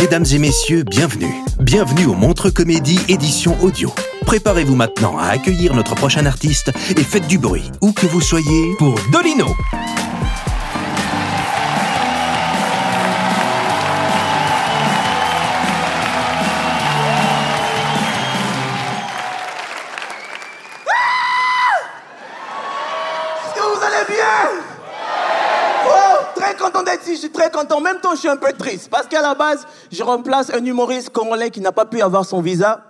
Mesdames et messieurs, bienvenue. Bienvenue au Montre Comédie édition audio. Préparez-vous maintenant à accueillir notre prochain artiste et faites du bruit, où que vous soyez, pour Dolino. Content d'être ici, je suis très content. En même temps, je suis un peu triste parce qu'à la base, je remplace un humoriste congolais qui n'a pas pu avoir son visa.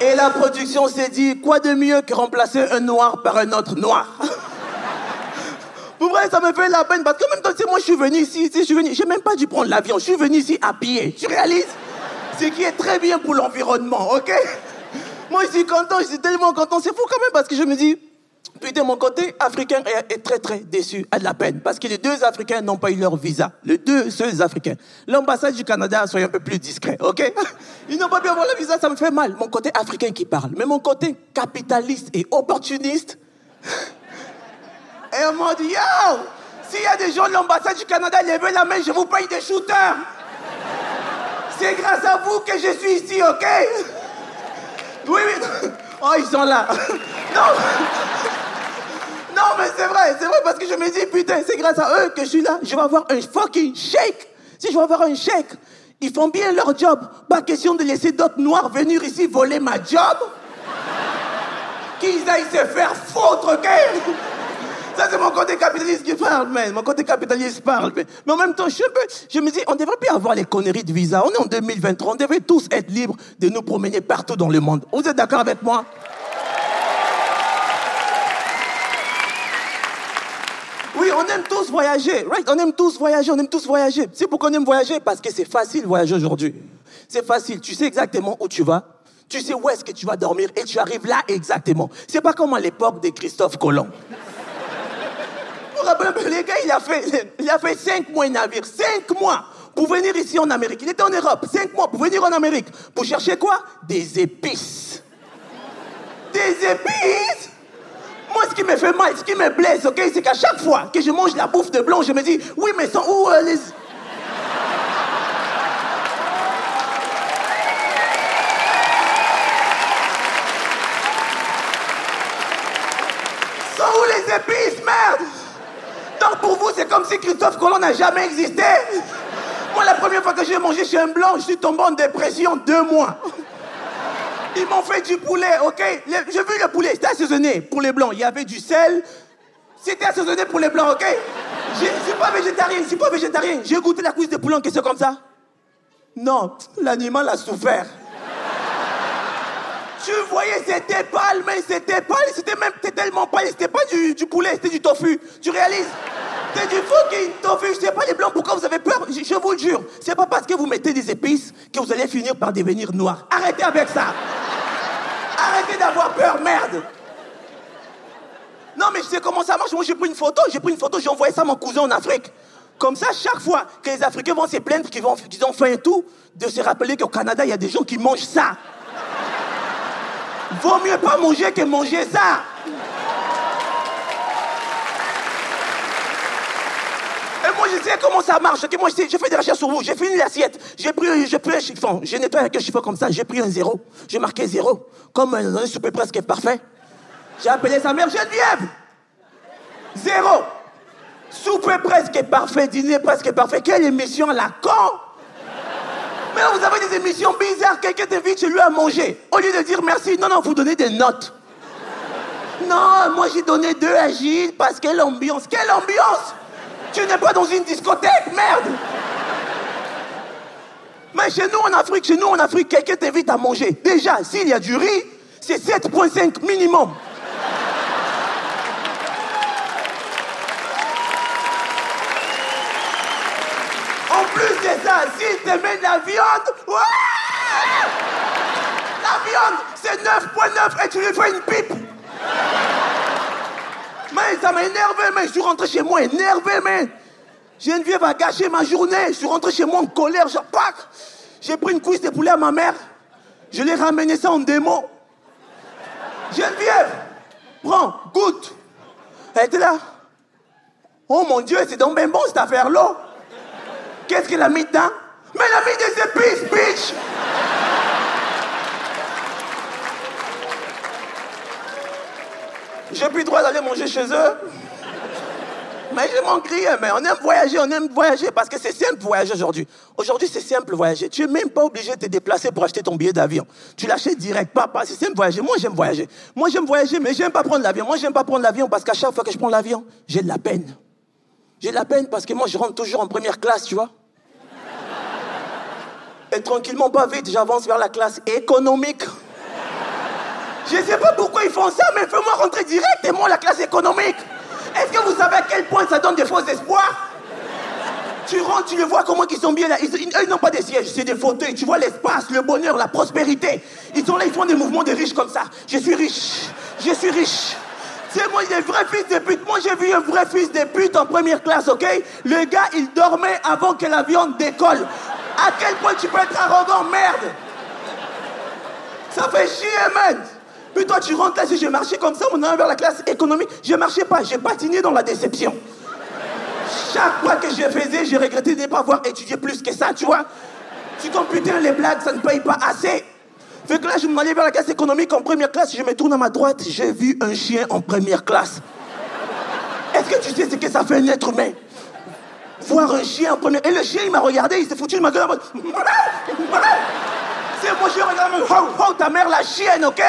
Et la production s'est dit, quoi de mieux que remplacer un noir par un autre noir? Pour vrai, ça me fait la peine parce que même temps, tu moi, je suis venu ici, je suis venu, j'ai même pas dû prendre l'avion, je suis venu ici à pied. Tu réalises? Ce qui est très bien pour l'environnement, ok? Moi, je suis content, je suis tellement content. C'est fou quand même parce que je me dis, Putain, mon côté africain est, très très déçu, a de la peine, parce que les deux Africains n'ont pas eu leur visa. Les deux seuls Africains. L'ambassade du Canada, soyez un peu plus discret, ok? Ils n'ont pas pu avoir le visa, ça me fait mal. Mon côté africain qui parle. Mais mon côté capitaliste et opportuniste. Et on m'a dit, yo S'il y a des gens de l'ambassade du Canada, levez la main, je vous paye des shooters. C'est grâce à vous que je suis ici, ok? Oui, oui. Oh, ils sont là. Non non, mais c'est vrai, c'est vrai, parce que je me dis, putain, c'est grâce à eux que je suis là. Je vais avoir un fucking chèque. Si je vais avoir un chèque, ils font bien leur job. Pas question de laisser d'autres noirs venir ici voler ma job. Qu'ils aillent se faire foutre, ok? Ça, c'est mon côté capitaliste qui parle, man. Mon côté capitaliste parle. Mais, en même temps, je, je me dis, on devrait plus avoir les conneries de visa. On est en 2023. On devrait tous être libres de nous promener partout dans le monde. Vous êtes d'accord avec moi? Oui, on aime tous voyager, right? On aime tous voyager, on aime tous voyager. C'est pourquoi on aime voyager Parce que c'est facile voyager aujourd'hui. C'est facile, tu sais exactement où tu vas, tu sais où est-ce que tu vas dormir et tu arrives là exactement. C'est pas comme à l'époque de Christophe Colomb. Vous les gars, il a fait, il a fait cinq mois de navire, cinq mois pour venir ici en Amérique. Il était en Europe, cinq mois pour venir en Amérique. Pour chercher quoi? Des épices. Des épices ce qui me fait mal, ce qui me blesse, ok, c'est qu'à chaque fois que je mange la bouffe de blanc, je me dis, oui, mais sont où euh, les... Sont où les épices, merde Donc pour vous, c'est comme si Christophe Colomb n'a jamais existé. Moi, la première fois que j'ai mangé chez un blanc, je suis tombé en dépression deux mois. Ils m'ont fait du poulet, ok? J'ai vu le poulet, c'était assaisonné pour les blancs. Il y avait du sel. C'était assaisonné pour les blancs, ok? Je suis pas végétarien, je suis pas végétarien. J'ai goûté la cuisse de poulet en question comme ça. Non, l'animal a souffert. Tu voyais, c'était pâle, mais c'était pâle, c'était même tellement pâle, c'était pas du, poulet, c'était du tofu. Tu réalises? C'était du fucking tofu, je pas les blancs, pourquoi vous avez peur? Je, vous le jure, c'est pas parce que vous mettez des épices que vous allez finir par devenir noir. Arrêtez avec ça d'avoir peur, merde Non mais je sais comment ça marche, moi j'ai pris une photo, j'ai pris une photo, j'ai envoyé ça à mon cousin en Afrique. Comme ça, chaque fois que les Africains vont se plaindre qu'ils qu'ils ont faim et tout, de se rappeler qu'au Canada, il y a des gens qui mangent ça. Vaut mieux pas manger que manger ça. Moi, je sais comment ça marche? ok moi, je sais, j'ai fait des recherches sur vous. J'ai fini l'assiette. J'ai pris, pris un chiffon. J'ai nettoyé avec un chiffon comme ça. J'ai pris un zéro. J'ai marqué zéro. Comme un, souper presque parfait. J'ai appelé sa mère Geneviève. Zéro. Souper presque parfait, dîner presque parfait. Quelle émission la con Mais vous avez des émissions bizarres, quelqu'un t'invite chez lui à manger. Au lieu de dire merci, non, non, vous donnez des notes. Non, moi j'ai donné deux à Gilles parce quelle ambiance. Quelle ambiance Tu n'es pas dans une discothèque, merde Mais chez nous en Afrique, chez nous en Afrique, quelqu'un t'invite à manger. Déjà, s'il y a du riz, c'est 7,5 minimum. En plus de ça, s'il te met de la viande, ouais La viande, c'est 9,9 et tu lui fais une pipe. Mais ça m'a énervé, mais je suis rentré chez moi énervé, mais Geneviève a gâché ma journée. Je suis rentré chez moi en colère, genre. J'ai pris une cuisse de poulet à ma mère. Je l'ai ramené ça en démo. Geneviève, prends, goûte. Elle était là. Oh mon Dieu, c'est donc bien bon cette affaire-là. Qu'est-ce qu'elle a mis dedans? Mais elle a mis des épices, bitch J'ai plus le droit d'aller manger chez eux. Mais je m'en crie, mais on aime voyager, on aime voyager parce que c'est simple voyager aujourd'hui. Aujourd'hui, c'est simple voyager. Tu n'es même pas obligé de te déplacer pour acheter ton billet d'avion. Tu l'achètes direct, papa, c'est simple voyager. Moi, j'aime voyager. Moi, j'aime voyager, mais j'aime pas prendre l'avion. Moi, j'aime pas prendre l'avion parce qu'à chaque fois que je prends l'avion, j'ai de la peine. J'ai de la peine parce que moi, je rentre toujours en première classe, tu vois. Et tranquillement, pas vite, j'avance vers la classe économique. Je sais pas pourquoi ils font ça, mais fais-moi rentrer directement la classe économique. Est-ce que vous savez à quel point ça donne des faux espoirs? Tu rentres, tu les vois comment ils sont bien là. Ils, ils n'ont pas des sièges, c'est des fauteuils. Tu vois l'espace, le bonheur, la prospérité. Ils sont là, ils font des mouvements de riches comme ça. Je suis riche, je suis riche. C'est moi, des vrais fils de pute. Moi, j'ai vu un vrai fils de pute en première classe, ok? Le gars, il dormait avant que l'avion décolle. À quel point tu peux être arrogant, merde? Ça fait chier, man puis toi, tu rentres là, je marchais comme ça, on est vers la classe économique, je marchais pas, j'ai patiné dans la déception. Chaque fois que je faisais, j'ai regretté de ne pas avoir étudié plus que ça, tu vois. Tu comprends, putain, les blagues, ça ne paye pas assez. Fait que là, je m'allais vers la classe économique en première classe, je me tourne à ma droite, j'ai vu un chien en première classe. Est-ce que tu sais ce que ça fait un être humain? Voir un chien en première... Et le chien, il m'a regardé, il s'est foutu de ma gueule. C'est moi, je regarde, oh, oh, ta mère la chienne, ok?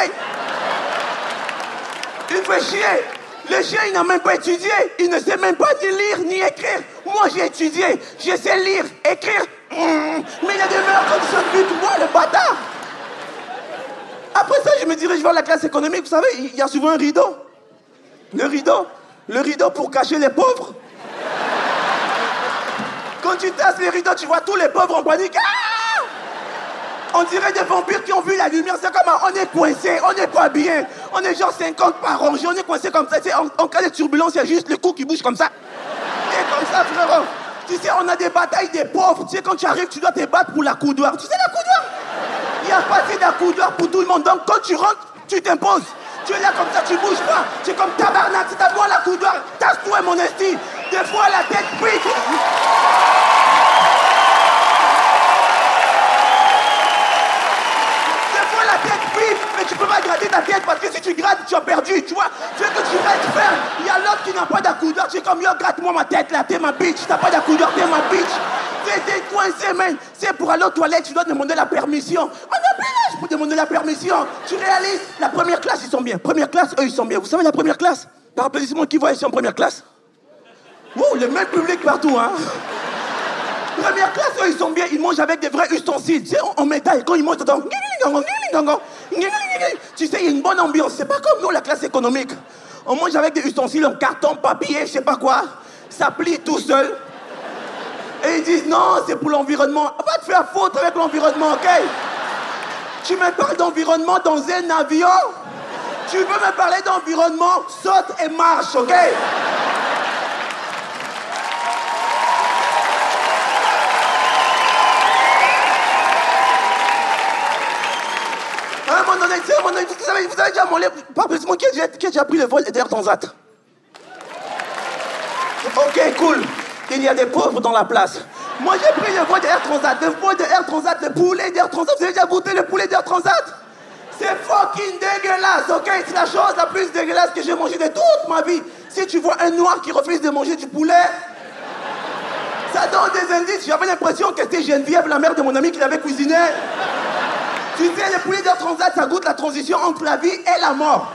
Le chien, il n'a même pas étudié. Il ne sait même pas ni lire ni écrire. Moi, j'ai étudié. Je sais lire, écrire. Hmm. Mais il y a des meilleurs de vie que moi, le bâtard. Après ça, je me dirige vers la classe économique. Vous savez, il y a souvent un rideau. Le rideau. Le rideau pour cacher les pauvres. Quand tu tasses les rideaux, tu vois tous les pauvres en panique. Ah on dirait des vampires qui ont vu la lumière. C'est comme on est coincé, on n'est pas bien. On est genre 50 par rangée, on est coincé comme ça. En, en, cas de turbulence, il y a juste le cou qui bouge comme ça. Et comme ça, frérot. Tu sais, on a des batailles des pauvres. Tu sais, quand tu arrives, tu dois te battre pour la coudoir. Tu sais, la coudoir? Il n'y a pas de coudoir pour tout le monde. Donc, quand tu rentres, tu t'imposes. Tu es là comme ça, tu bouges pas. Tu es comme tabarnak. C'est à moi la coudoir. Tasse-toi, mon esti. Des fois, la tête pique. Tu peux pas gratter ta tête parce que si tu grattes, tu as perdu, tu vois. Tu veux que tu restes ferme. Il y a l'autre qui n'a pas d'accoudeur. Tu es comme, yo, gratte-moi ma tête là, t'es ma bitch. T'as pas d'accoudeur, t'es ma bitch. T'es coincé, man. C'est pour aller aux toilettes, tu dois demander la permission. On a plus l'âge pour demander la permission. Tu réalises, la première classe, ils sont bien. Première classe, eux, ils sont bien. Vous savez, la première classe, par applaudissement, qui voit ici en première classe? Ouh, le même public partout, hein. Première classe, ils sont bien. Ils mangent avec des vrais ustensiles. Tu sais, en métal. Quand ils mangent, t'entends. Tu sais, il y a une bonne ambiance. C'est pas comme nous, la classe économique. On mange avec des ustensiles en carton, papier, je sais pas quoi. Ça plie tout seul. Et ils disent non, c'est pour l'environnement. Va te faire faute avec l'environnement, ok? Tu me parles d'environnement dans un avion? Tu veux me parler d'environnement? Saute et marche, ok? Un donné, vous avez, vous avez déjà molé, pas plus, a, qui a déjà pris le vol d'Air Transat Ok, cool. Il y a des pauvres dans la place. Moi, j'ai pris le vol d'Air Transat. Le vol d'Air Transat, le poulet d'Air Transat. Vous avez déjà goûté le poulet d'Air Transat? C'est fucking dégueulasse, ok? C'est la chose la plus dégueulasse que j'ai mangée de toute ma vie. Si tu vois un noir qui refuse de manger du poulet, ça donne des indices. J'avais l'impression que c'était Geneviève, la mère de mon ami, qui l'avait cuisiné. Tu sais, le poulet de transat, ça goûte la transition entre la vie et la mort.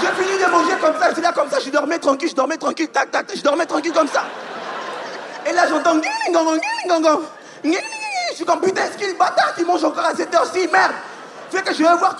J'ai fini de manger comme ça, j'étais là comme ça, je dormais tranquille, je dormais tranquille, tac, tac, je dormais tranquille comme ça. Et là, j'entends Je suis comme putain, est-ce qu'il mange encore à cette merde. Que je vais voir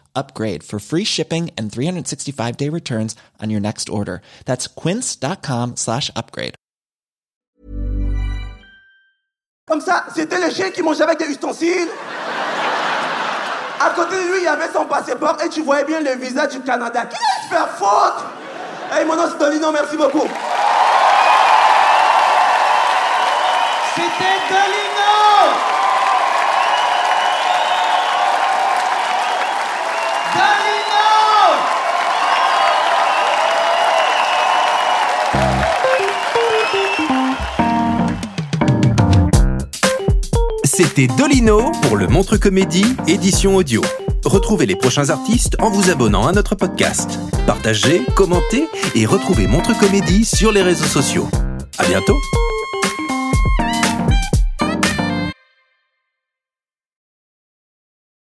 upgrade for free shipping and 365 day returns on your next order. That's quince.com slash upgrade. Comme ça, c'était le chien qui mangeait avec des ustensiles. À côté de lui, il y avait son passeport et tu voyais bien le visa du Canada. Qui laisse faire faute Hey, mon nom c'est Dolino, merci beaucoup. C'était Dolino C'était Dolino pour le Montre Comédie édition audio. Retrouvez les prochains artistes en vous abonnant à notre podcast. Partagez, commentez et retrouvez Montre Comédie sur les réseaux sociaux. À bientôt